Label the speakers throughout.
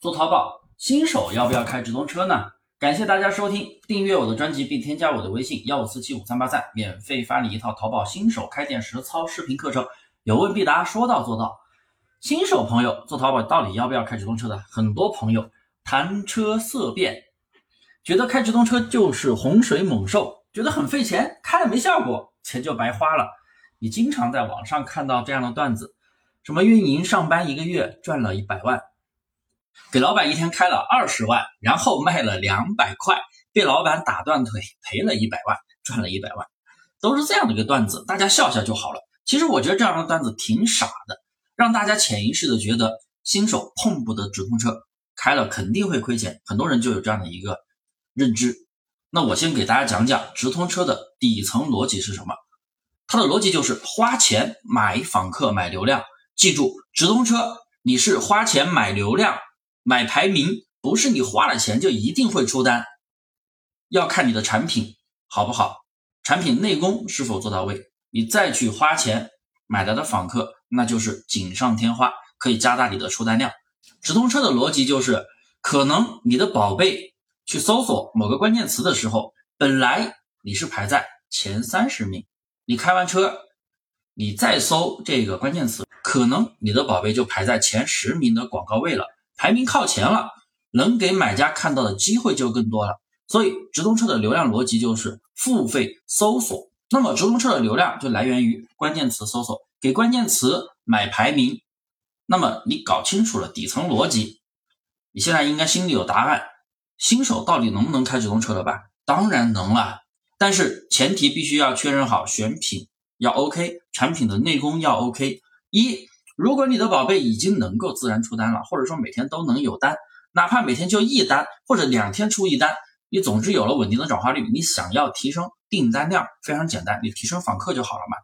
Speaker 1: 做淘宝新手要不要开直通车呢？感谢大家收听，订阅我的专辑并添加我的微信幺五四七五三八三，免费发你一套淘宝新手开店实操视频课程，有问必答，说到做到。新手朋友做淘宝到底要不要开直通车的？很多朋友谈车色变，觉得开直通车就是洪水猛兽，觉得很费钱，开了没效果，钱就白花了。你经常在网上看到这样的段子，什么运营上班一个月赚了一百万。给老板一天开了二十万，然后卖了两百块，被老板打断腿赔了一百万，赚了一百万，都是这样的一个段子，大家笑笑就好了。其实我觉得这样的段子挺傻的，让大家潜意识的觉得新手碰不得直通车，开了肯定会亏钱，很多人就有这样的一个认知。那我先给大家讲讲直通车的底层逻辑是什么，它的逻辑就是花钱买访客买流量，记住直通车你是花钱买流量。买排名不是你花了钱就一定会出单，要看你的产品好不好，产品内功是否做到位，你再去花钱买来的访客那就是锦上添花，可以加大你的出单量。直通车的逻辑就是，可能你的宝贝去搜索某个关键词的时候，本来你是排在前三十名，你开完车，你再搜这个关键词，可能你的宝贝就排在前十名的广告位了。排名靠前了，能给买家看到的机会就更多了。所以直通车的流量逻辑就是付费搜索。那么直通车的流量就来源于关键词搜索，给关键词买排名。那么你搞清楚了底层逻辑，你现在应该心里有答案。新手到底能不能开直通车了吧？当然能了，但是前提必须要确认好选品要 OK，产品的内功要 OK。一如果你的宝贝已经能够自然出单了，或者说每天都能有单，哪怕每天就一单或者两天出一单，你总之有了稳定的转化率，你想要提升订单量非常简单，你提升访客就好了嘛，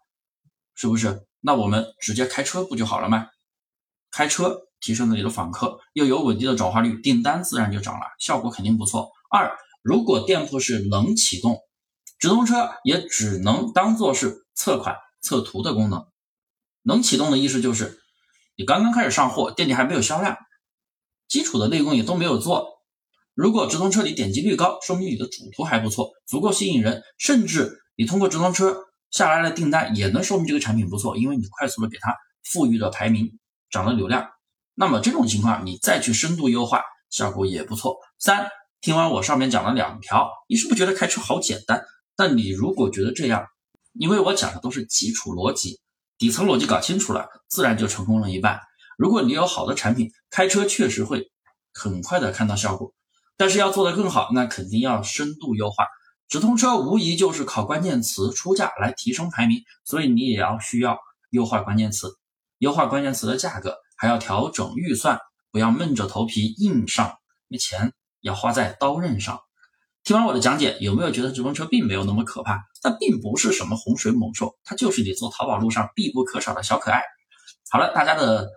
Speaker 1: 是不是？那我们直接开车不就好了吗？开车提升了你的访客，又有稳定的转化率，订单自然就涨了，效果肯定不错。二，如果店铺是能启动，直通车也只能当做是测款测图的功能，能启动的意思就是。你刚刚开始上货，店里还没有销量，基础的内功也都没有做。如果直通车你点击率高，说明你的主图还不错，足够吸引人，甚至你通过直通车下来的订单，也能说明这个产品不错，因为你快速的给它富裕了排名，涨了流量。那么这种情况你再去深度优化，效果也不错。三，听完我上面讲了两条，你是不是觉得开车好简单？但你如果觉得这样，因为我讲的都是基础逻辑。底层逻辑搞清楚了，自然就成功了一半。如果你有好的产品，开车确实会很快的看到效果。但是要做得更好，那肯定要深度优化。直通车无疑就是靠关键词出价来提升排名，所以你也要需要优化关键词，优化关键词的价格，还要调整预算，不要闷着头皮硬上，那钱要花在刀刃上。听完我的讲解，有没有觉得直通车并没有那么可怕？它并不是什么洪水猛兽，它就是你做淘宝路上必不可少的小可爱。好了，大家的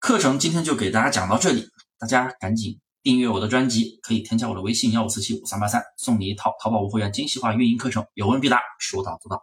Speaker 1: 课程今天就给大家讲到这里，大家赶紧订阅我的专辑，可以添加我的微信幺五四七五三八三，送你一套淘宝无货源精细化运营课程，有问必答，说到做到。